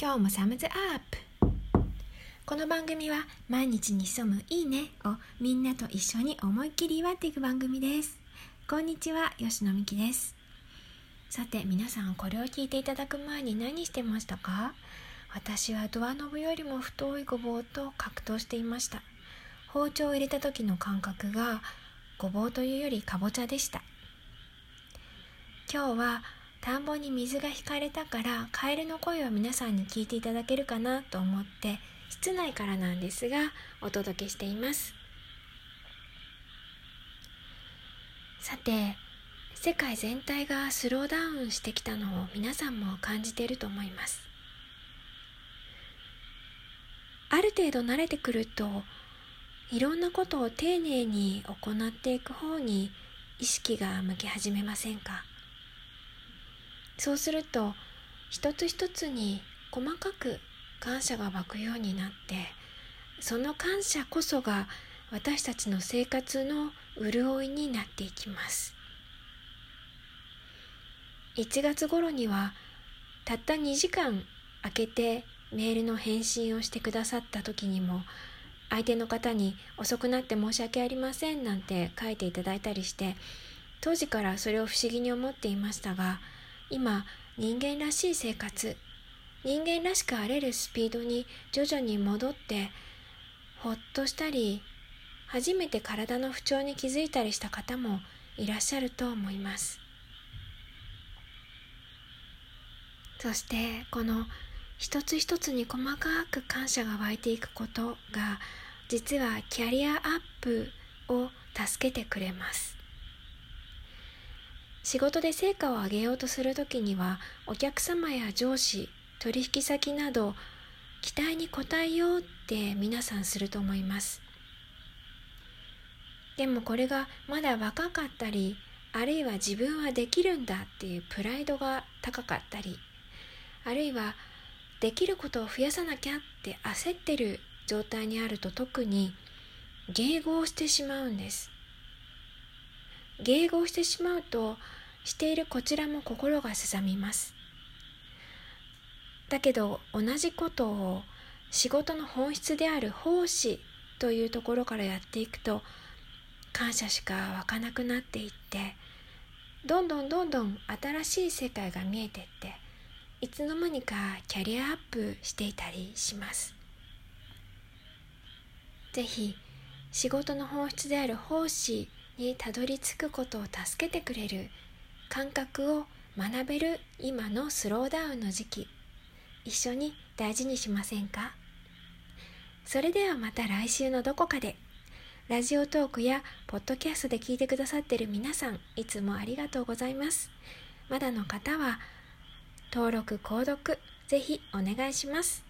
今日もサムズアップ。この番組は毎日に潜むいいねをみんなと一緒に思いっきり祝っていく番組です。こんにちは吉野美希です。さて皆さんこれを聞いていただく前に何してましたか？私はドアノブよりも太いごぼうと格闘していました。包丁を入れた時の感覚がごぼうというよりかぼちゃでした。今日は田んぼに水が引かれたからカエルの声を皆さんに聞いていただけるかなと思って室内からなんですがお届けしています。さて世界全体がスローダウンしてきたのを皆さんも感じていると思います。ある程度慣れてくるといろんなことを丁寧に行っていく方に意識が向き始めませんか？そうすると一つ一つに細かく感謝が湧くようになってその感謝こそが私たちの生活の潤いになっていきます。1月頃にはたった2時間空けてメールの返信をしてくださった時にも相手の方に遅くなって申し訳ありませんなんて書いていただいたりして当時からそれを不思議に思っていましたが今人間らしい生活人間らしくあれるスピードに徐々に戻ってほっとしたり初めて体の不調に気づいたりした方もいらっしゃると思います。そしてこの一つ一つに細かく感謝が湧いていくことが実はキャリアアップを助けてくれます。仕事で成果を上げようとするときにはお客様や上司取引先など期待に応えようって皆さんすると思います。でもこれがまだ若かったりあるいは自分はできるんだっていうプライドが高かったりあるいはできることを増やさなきゃって焦ってる状態にあると特に迎合してしまうんです。迎合してしまうとしているこちらも心がすさみます。だけど同じことを仕事の本質である奉仕というところからやっていくと感謝しか湧かなくなっていってどんどんどんどん新しい世界が見えてっていつの間にかキャリアアップしていたりします。是非仕事の本質である奉仕にたどり着くことを助けてくれる感覚を学べる今のスローダウンの時期。一緒に大事にしませんか？それではまた来週のどこかで。ラジオトークやポッドキャストで聞いてくださってる皆さんいつもありがとうございます。まだの方は登録購読ぜひお願いします。